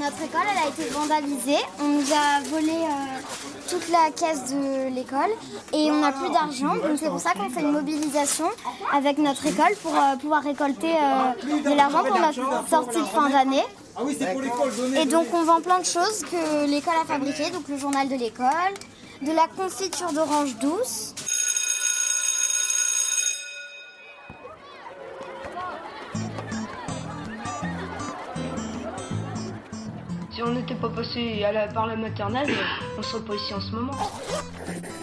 Notre école, elle a été vandalisée. On nous a volé euh, toute la caisse de l'école et on n'a plus d'argent. Donc c'est pour ça qu'on fait une mobilisation avec notre école pour euh, pouvoir récolter euh, de l'argent pour notre sortie de fin d'année. Et donc on vend plein de choses que l'école a fabriquées, donc le journal de l'école, de la confiture d'orange douce. Si on n'était pas passé à la- par la maternelle, on serait pas ici en ce moment.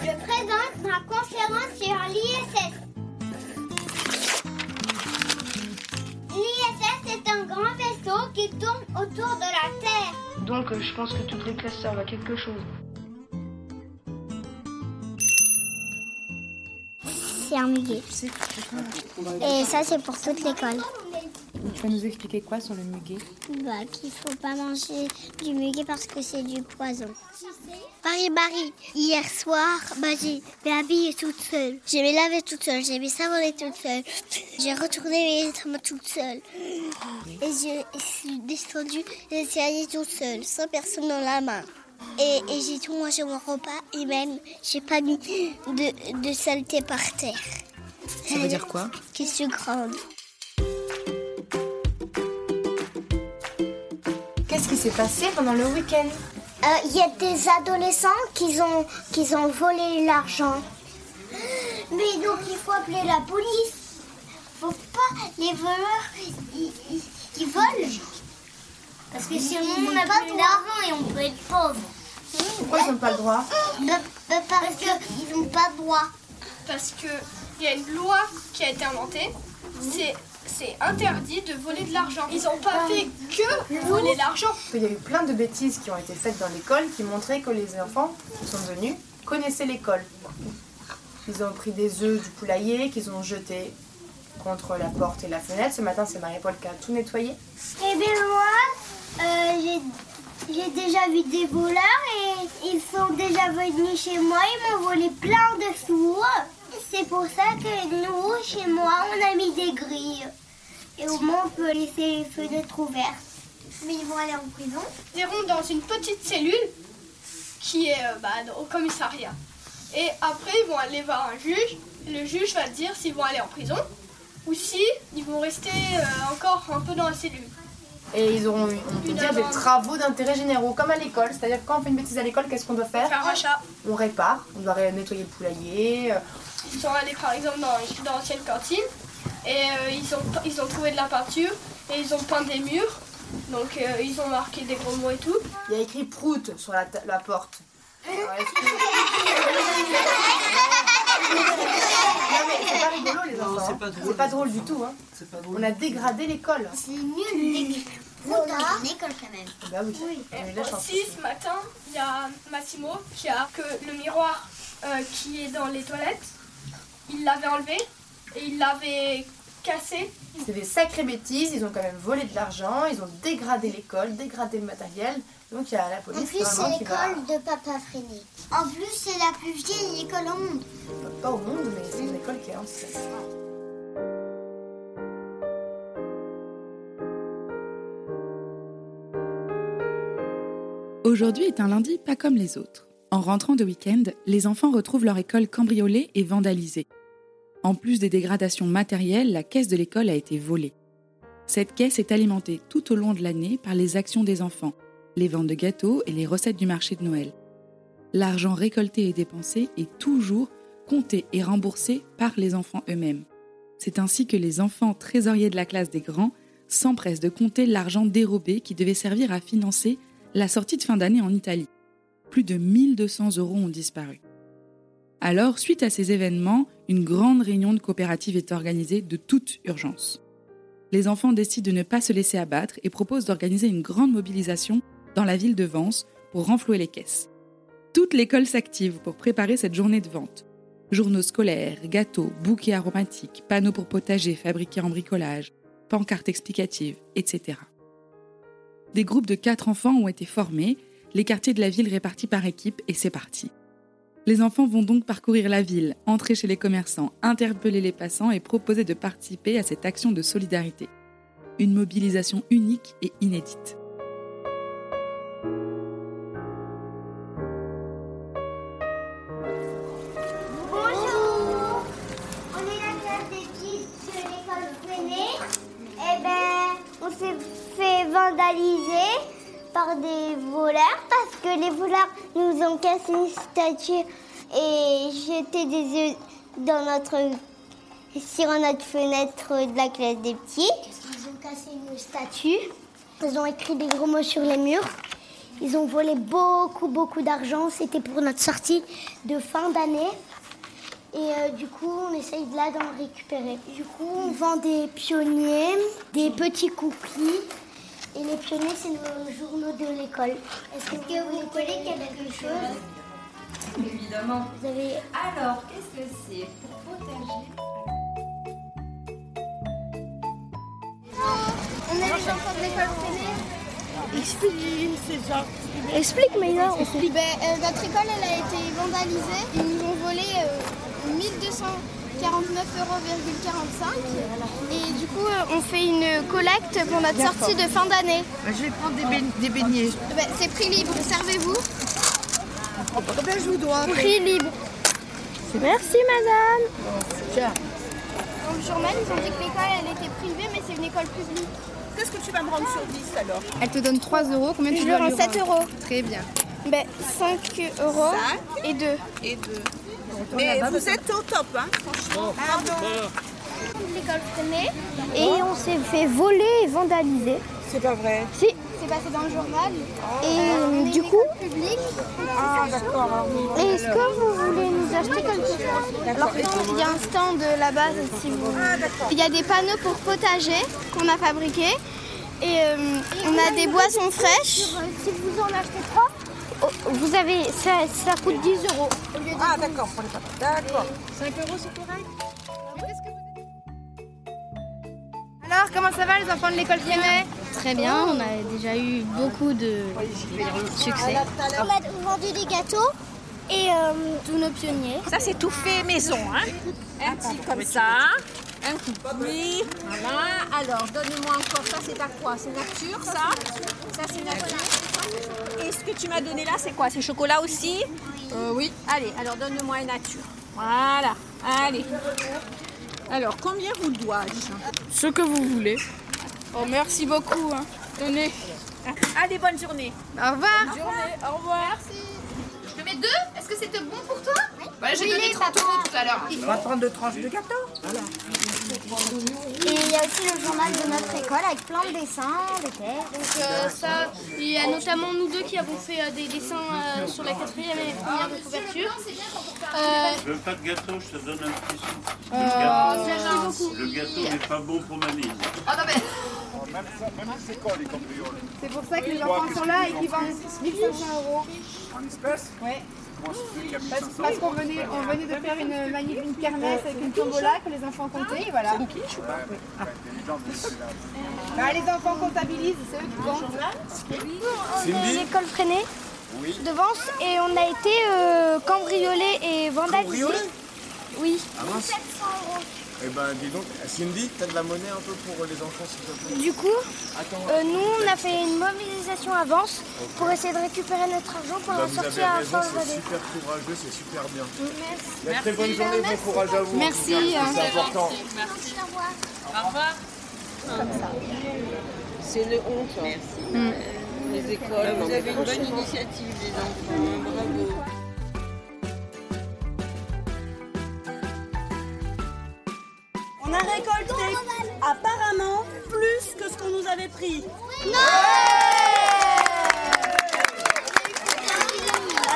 Je présente ma conférence sur l'ISS. L'ISS est un grand vaisseau qui tourne autour de la Terre. Donc je pense que toutes les classes servent à quelque chose. C'est un muguet. Et ça, c'est pour toute l'école. Tu vas nous expliquer quoi sur le muguet? Bah, qu'il faut pas manger du muguet parce que c'est du poison. Marie, Marie, hier soir, bah, j'ai m'ai habillée toute seule. J'ai m'ai lavé toute seule, j'ai mis savonné toute seule. J'ai retourné mes vêtements toute seule. Et je suis descendue les escaliers toute seule, sans personne dans la main. Et, et j'ai tout mangé mon repas et même j'ai pas mis de, de saleté par terre. Ça veut dire quoi? Que je suis grande? Qu'est-ce qui s'est passé pendant le week-end Il Euh, y a des adolescents qui ont, qui ont volé l'argent. Mais donc il faut appeler la police. Faut pas les voleurs ils, ils- ils volent. Parce que sinon on n'a pas d'argent et on peut être pauvre. Pourquoi ils n'ont pas le droit Parce qu'ils n'ont pas de droit. parce qu'il y a une loi qui a été inventée. C'est, c'est interdit de voler de l'argent. Ils n'ont pas fait que voler l'argent. Il y a eu plein de bêtises qui ont été faites dans l'école qui montraient que les enfants qui sont venus connaissaient l'école. Ils ont pris des œufs du poulailler qu'ils ont jetés contre la porte et la fenêtre. Ce matin, c'est Marie-Paul qui a tout nettoyé. Eh bien moi, euh, j'ai, j'ai déjà vu des voleurs et ils sont déjà venus chez moi, ils m'ont volé plein de sous. C'est pour ça que nous, chez moi, on a mis des grilles. Et au moins on peut laisser les fenêtres ouvertes. Mais ils vont aller en prison. Ils iront dans une petite cellule qui est euh, bah, au commissariat. Et après, ils vont aller voir un juge. Le juge va dire s'ils vont aller en prison ou si ils vont rester euh, encore un peu dans la cellule. Et ils auront eu, on peut dire, des travaux d'intérêt généraux, comme à l'école. C'est-à-dire quand on fait une bêtise à l'école, qu'est-ce qu'on doit faire Faire un rachat. On répare, on doit nettoyer le poulailler. euh, Ils sont allés par exemple dans, dans l'ancienne cantine et euh, ils, ont, ils ont trouvé de la peinture et ils ont peint des murs. Donc euh, ils ont marqué des gros mots et tout. Il y a écrit prout sur la, la porte. c'est pas rigolo les enfants. c'est pas drôle. C'est pas drôle du tout. Hein. C'est pas drôle. On a dégradé l'école. C'est nul d'écrire dans une école quand même. Bah oui. Aussi ce matin, il y a Massimo qui a que le miroir euh, qui est dans les toilettes, il l'avait enlevé et il l'avait cassé. C'est des sacrées bêtises. Ils ont quand même volé de l'argent. Ils ont dégradé l'école, dégradé le matériel. Donc il y a la En police plus, c'est va. l'école de Papa Freinet. En plus, c'est la plus vieille école au monde. Pas au monde, mais c'est une école qui est ancienne. Aujourd'hui est un lundi pas comme les autres. En rentrant de week-end, les enfants retrouvent leur école cambriolée et vandalisée. En plus des dégradations matérielles, la caisse de l'école a été volée. Cette caisse est alimentée tout au long de l'année par les actions des enfants, les ventes de gâteaux et les recettes du marché de Noël. l'argent récolté et dépensé est toujours compté et remboursé par les enfants eux-mêmes. C'est ainsi que les enfants trésoriers de la classe des grands s'empressent de compter l'argent dérobé qui devait servir à financer la sortie de fin d'année en Italie. Plus de 1200 euros ont disparu. Alors, suite à ces événements, une grande réunion de coopérative est organisée de toute urgence. Les enfants décident de ne pas se laisser abattre et proposent d'organiser une grande mobilisation dans la ville de Vence pour renflouer les caisses. Toute l'école s'active pour préparer cette journée de vente. Journaux scolaires, gâteaux, bouquets aromatiques, panneaux pour potager fabriqués en bricolage, pancartes explicatives, etc. Des groupes de quatre enfants ont été formés, les quartiers de la ville répartis par équipe et c'est parti. Les enfants vont donc parcourir la ville, entrer chez les commerçants, interpeller les passants et proposer de participer à cette action de solidarité. Une mobilisation unique et inédite. Voleurs nous ont cassé une statue et jeté des œufs dans notre, sur notre fenêtre de la classe des petits. Ils ont cassé une statue. Ils ont écrit des gros mots sur les murs. Ils ont volé beaucoup, beaucoup d'argent. C'était pour notre sortie de fin d'année. Et euh, du coup, on essaye de là d'en récupérer. Du coup, on vend des pionniers, des petits cookies. Et les pionniers, c'est nos journaux de l'école. Est-ce que, que vous connaissez quelque chose Évidemment. Vous avez... Alors, qu'est-ce que c'est pour protéger On a les enfants de l'école primaire. Explique, c'est. Explique, mais explique. Ben, euh, notre école, elle a été vandalisée. Ils nous ont volé euh, 1200 49,45€ et du coup euh, on fait une collecte pour notre sortie de fin d'année. Bah, je vais prendre des, beignets. Eh ben, c'est prix libre, servez-vous. Combien je vous dois Prix libre. Merci madame. Tiens. Dans le journal, ils ont dit que l'école elle était privée mais c'est une école publique. Qu'est-ce que tu vas me rendre sur 10 alors? Elle te donne 3 euros, combien tu je lui rends 7 euros. Très bien. Ben, 5 euros et 2. Et 2. Mais vous êtes au top, hein franchement. L'école Freinet. Et on s'est fait voler et vandaliser. C'est pas vrai. Si. C'est passé dans le journal. Et euh, du coup, Public. Ah d'accord. est-ce que vous voulez nous acheter quelque chose? Alors, il y a un stand là-bas si vous. Il y a des panneaux pour potager qu'on a fabriqués. Et euh, on a des boissons fraîches. Si vous en achetez trois, oh, vous avez, ça, ça coûte 10 euros. Ah d'accord, pour les patates. D'accord. Alors, comment ça va les enfants de l'école Freinet Très bien, on a déjà eu beaucoup de succès. On a vendu des gâteaux et euh, tous nos pionniers. Ça, c'est tout fait maison. Hein un petit comme ça. Un cookie. Voilà. Alors, donne-moi encore. Ça, c'est à quoi? C'est nature, ça? Ça, c'est nature. Ce que tu m'as donné là, c'est quoi? C'est chocolat aussi? Euh, Oui. Allez, alors donne-moi une nature. Voilà. Allez. Alors, combien vous dois-je Ce que vous voulez. Oh, merci beaucoup. hein. Tenez. Allez, bonne journée. Au revoir. Journée. Au revoir. Je te mets deux? Est-ce que c'était bon pour toi? Ouais, j'ai donné 30 euros tout à l'heure. On va prendre deux tranches de gâteau. Et il y a aussi le journal de notre école avec plein de dessins, des textes. Donc euh, ça, il y a notamment nous deux qui avons fait euh, des dessins euh, sur la quatrième et première de couverture. Euh, Je veux pas de gâteau, je te donne un petit sou. Le gâteau n'est pas bon pour ma mise. C'est pour ça que les enfants sont là et qu'ils vendent 1500 euros. En espèces Ouais. Parce, 1500 parce qu'on venait, on venait de faire une magnifique kermesse avec une tombola que les enfants comptaient. Voilà. Bah, les enfants comptabilisent, c'est eux qui comptent. On est l'école Freinet de Vence et on a été euh, cambriolé et vandalisé. Cambriolé Oui. Ah mince Eh ben, dis donc, Cindy, t'as de la monnaie un peu pour les enfants, s'il te plaît? Du coup, euh, nous, on a fait une mobilisation à Vence pour essayer de récupérer notre argent pour Bah, la vous avez sortie à raison, fin c'est super courageux, c'est super bien. Merci. Bah, Très bonne journée, bon courage à vous. Merci, en hein. C'est important. C'est le honte. Merci. Les écoles. Vous avez une bonne initiative, les enfants. Récolté apparemment plus que ce qu'on nous avait pris.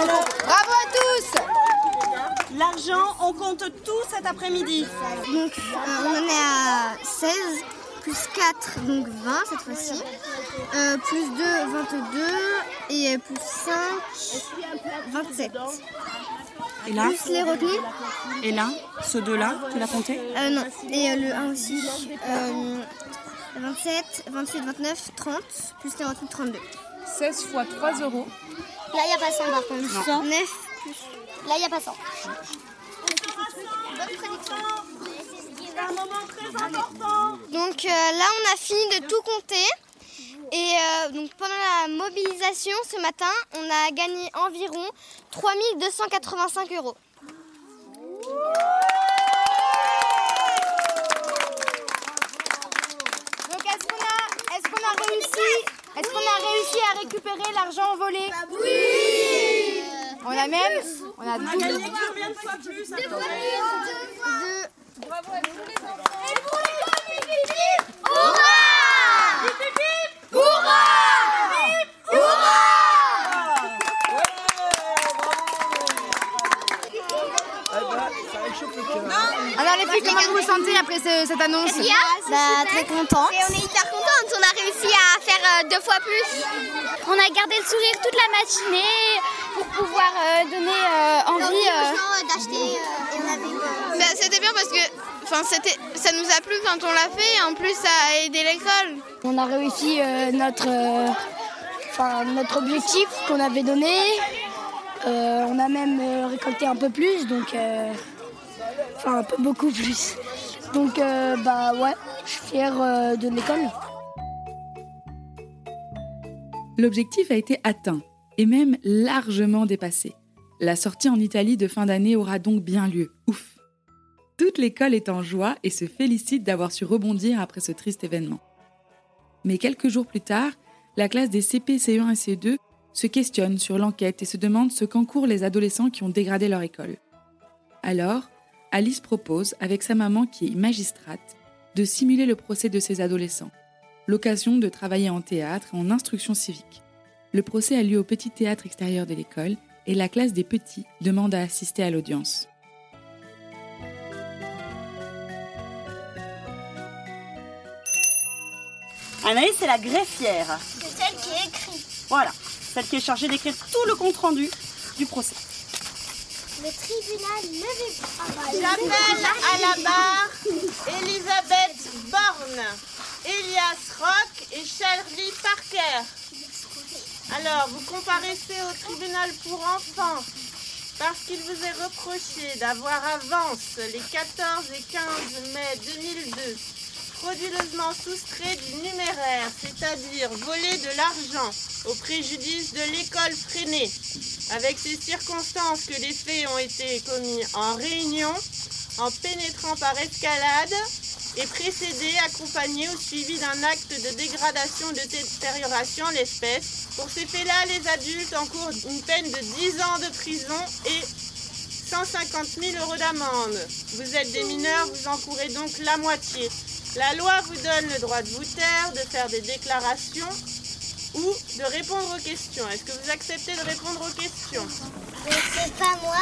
Alors, Bravo à tous l'argent, on compte tout cet après-midi. Donc euh, on en est à 16, plus 4, donc 20 cette fois-ci. Euh, plus 2, 22. Et plus 5, 27. Et là Plus les retenus Et là Ce deux-là, tu l'as compté euh, Non. Et euh, le 1 aussi. Euh, 27, 28, 29, 30. Plus les retenus 32. 16 fois 3 euros. Là, il n'y a pas 100 par contre. 9 plus. Là, il n'y a pas 100. C'est un moment très important. Donc euh, là, on a fini de tout compter. Et euh, donc pendant la mobilisation ce matin, on a gagné environ 3285 euros. Donc est-ce qu'on a, est-ce qu'on a réussi, est-ce qu'on a réussi à récupérer l'argent volé? Oui. On a même, on a On a gagné combien de fois plus à peu près? Bravo à tous les enfants. Les comment vous vous sentez après ce- cette annonce Bah, très content. Et on est hyper contente. On a réussi à faire euh, deux fois plus. On a gardé le sourire toute la matinée pour pouvoir euh, donner envie d'acheter. Bah, c'était bien parce que enfin, c'était, ça nous a plu quand on l'a fait et en plus ça a aidé l'école. On a réussi euh, notre, euh, enfin, notre objectif qu'on avait donné. Euh, on a même euh, récolté un peu plus, donc euh, enfin un peu beaucoup plus. Donc euh, bah ouais, je suis fière euh, de l'école. L'objectif a été atteint, et même largement dépassé. La sortie en Italie de fin d'année aura donc bien lieu. Ouf Toute l'école est en joie et se félicite d'avoir su rebondir après ce triste événement. Mais quelques jours plus tard, la classe des CP, CE1 et CE2 se questionne sur l'enquête et se demande ce qu'encourent les adolescents qui ont dégradé leur école. Alors, Alice propose, avec sa maman qui est magistrate, de simuler le procès de ces adolescents l'occasion de travailler en théâtre et en instruction civique. Le procès a lieu au petit théâtre extérieur de l'école et la classe des petits demande à assister à l'audience. Anaïs, c'est la greffière. C'est celle qui est écrite. Voilà, celle qui est chargée d'écrire tout le compte-rendu du procès. Le tribunal levé. J'appelle à la barre Elisabeth Borne, Elias Rock et Charlie Parker. Alors, vous comparaissez au tribunal pour enfants parce qu'il vous est reproché d'avoir avance les 14 et 15 mai 2002 frauduleusement soustrait du numéraire, c'est-à-dire volé de l'argent au préjudice de l'école freinée, avec ces circonstances que les faits ont été commis en réunion, en pénétrant par escalade et précédé, accompagné ou suivi d'un acte de dégradation, de détérioration, l'espèce. Pour ces faits-là, les adultes encourent une peine de 10 ans de prison et 150 000 euros d'amende. Vous êtes des mineurs, vous encourez donc la moitié. La loi vous donne le droit de vous taire, de faire des déclarations ou de répondre aux questions. Est-ce que vous acceptez de répondre aux questions? C'est pas moi,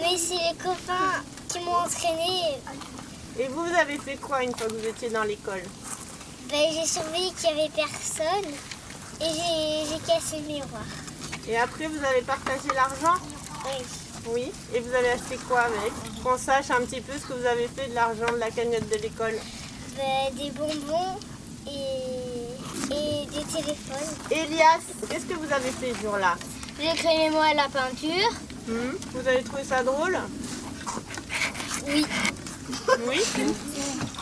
mais c'est les copains qui m'ont entraîné. Et vous, vous avez fait quoi une fois que vous étiez dans l'école? Ben, j'ai surveillé qu'il n'y avait personne et j'ai j'ai cassé le miroir. Et après, vous avez partagé l'argent? Oui. Oui. Et vous avez acheté quoi avec Qu'on sache un petit peu ce que vous avez fait de l'argent de la cagnotte de l'école. Ben, des bonbons et, et des téléphones. Elias, qu'est-ce que vous avez fait ce jour-là J'ai les mots à la peinture. Hmm Vous avez trouvé ça drôle Oui. Oui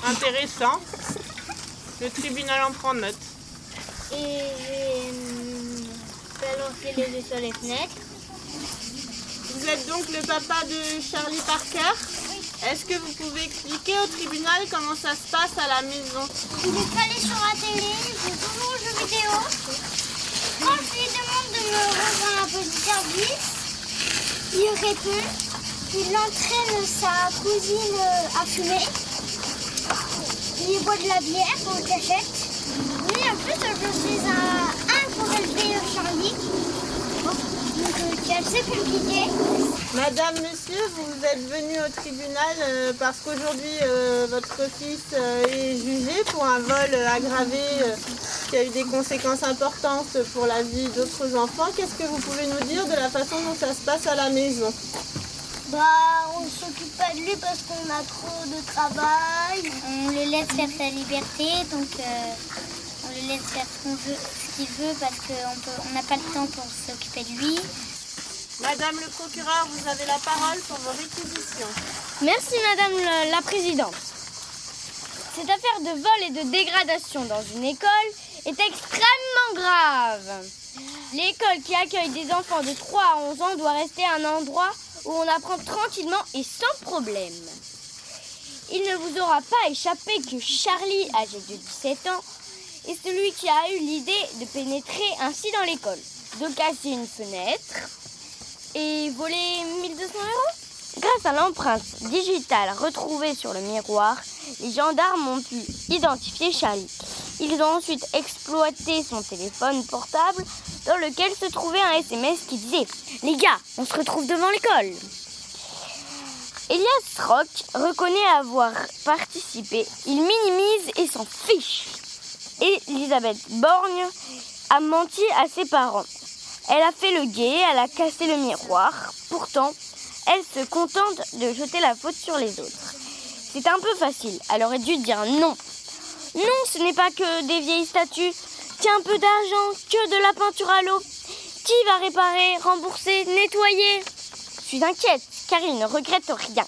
Intéressant. Le tribunal en prend note. Et j'ai hum, balancé les yeux sur les fenêtres. Vous êtes donc le papa de Charlie Parker Est-ce que vous pouvez expliquer au tribunal comment ça se passe à la maison Il est allé sur la télé, il joue toujours aux jeux vidéo. Quand je lui demande de me rejoindre un petit service, il répond. Il entraîne sa cousine à fumer. il boit de la bière qu'on cachette. Oui, en plus, je suis un, un pour élever Charlie. Madame, monsieur, vous êtes venu au tribunal euh, parce qu'aujourd'hui euh, votre fils euh, est jugé pour un vol aggravé qui a eu des conséquences importantes pour la vie d'autres enfants. Qu'est-ce que vous pouvez nous dire de la façon dont ça se passe à la maison? Bah, on s'occupe pas de lui parce qu'on a trop de travail. On le laisse faire sa liberté, donc on le laisse faire ce qu'on veut, qu'il veut parce qu'on on n'a pas le temps pour s'occuper de lui. Madame le procureur, vous avez la parole pour vos réquisitions. Merci Madame la, la Présidente. Cette affaire de vol et de dégradation dans une école est extrêmement grave. L'école qui accueille des enfants de 3 à 11 ans doit rester un endroit où on apprend tranquillement et sans problème. Il ne vous aura pas échappé que Charlie, âgé de 17 ans, est celui qui a eu l'idée de pénétrer ainsi dans l'école, de casser une fenêtre et voler 1200 euros. Grâce à l'empreinte digitale retrouvée sur le miroir, les gendarmes ont pu identifier Charlie. Ils ont ensuite exploité son téléphone portable dans lequel se trouvait un SMS qui disait Les gars, on se retrouve devant l'école. Elias Rock reconnaît avoir participé. Il minimise et s'en fiche. Elisabeth Borgne a menti à ses parents. Elle a fait le guet, elle a cassé le miroir. Pourtant, elle se contente de jeter la faute sur les autres. C'est un peu facile. Elle aurait dû dire non. Non, ce n'est pas que des vieilles statues. Tiens, un peu d'argent, que de la peinture à l'eau. Qui va réparer, rembourser, nettoyer? Je suis inquiète, car ils ne regrettent rien.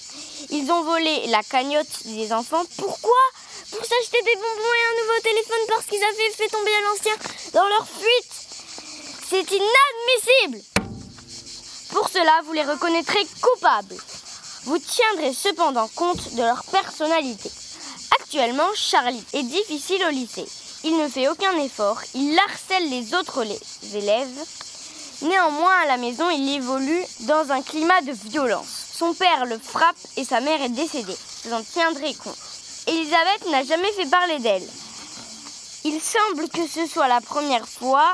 Ils ont volé la cagnotte des enfants. Pourquoi Pour s'acheter des bonbons et un nouveau téléphone parce qu'ils avaient fait tomber l'ancien dans leur fuite. C'est inadmissible Pour cela, vous les reconnaîtrez coupables. Vous tiendrez cependant compte de leur personnalité. Actuellement, Charlie est difficile au lycée. Il ne fait aucun effort, il harcèle les autres élèves. Néanmoins, à la maison, il évolue dans un climat de violence. Son père le frappe et sa mère est décédée. Vous en tiendrez compte. Elisabeth n'a jamais fait parler d'elle. Il semble que ce soit la première fois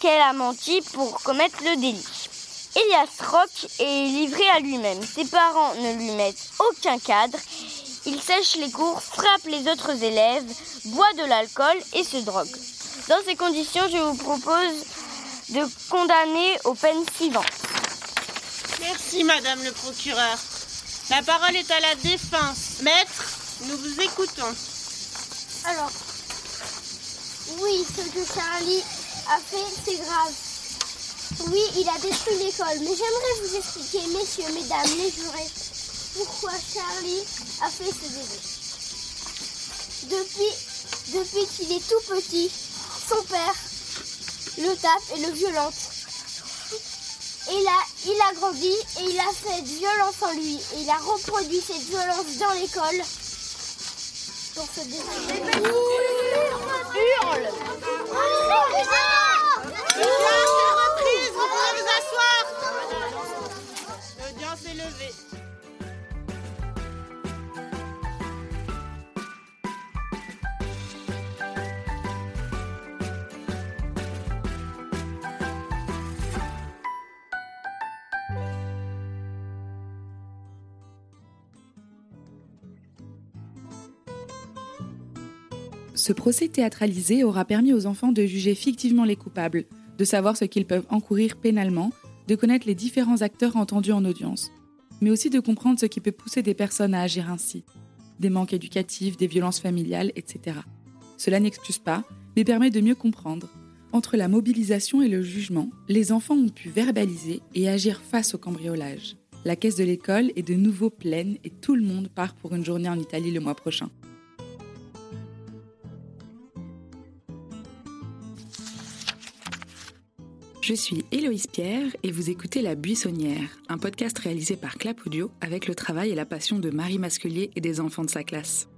qu'elle a menti pour commettre le délit. Elias Rock est livré à lui-même. Ses parents ne lui mettent aucun cadre. Il sèche les cours, frappe les autres élèves, boit de l'alcool et se drogue. Dans ces conditions, je vous propose de condamner aux peines suivantes. Merci, Madame le procureur. La parole est à la défense. Maître, nous vous écoutons. Alors, oui, ce que Charlie a fait, c'est grave. Oui, il a détruit l'école, mais j'aimerais vous expliquer, messieurs, mesdames, les jurés, pourquoi Charlie a fait ce délit. Depuis, depuis qu'il est tout petit, son père le tape et le violente. Et là, il a grandi et il a fait violence en lui. Et il a reproduit cette violence dans l'école. Pour se. Hurle L'audience est reprise, vous pouvez vous asseoir. L'audience est levée. Ce procès théâtralisé aura permis aux enfants de juger fictivement les coupables, de savoir ce qu'ils peuvent encourir pénalement, de connaître les différents acteurs entendus en audience, mais aussi de comprendre ce qui peut pousser des personnes à agir ainsi, des manques éducatifs, des violences familiales, etc. Cela n'excuse pas, mais permet de mieux comprendre. Entre la mobilisation et le jugement, les enfants ont pu verbaliser et agir face au cambriolage. La caisse de l'école est de nouveau pleine et tout le monde part pour une journée en Italie le mois prochain. Je suis Héloïse Pierre et vous écoutez La Buissonnière, un podcast réalisé par Clap Audio avec le travail et la passion de Marie Masculier et des enfants de sa classe.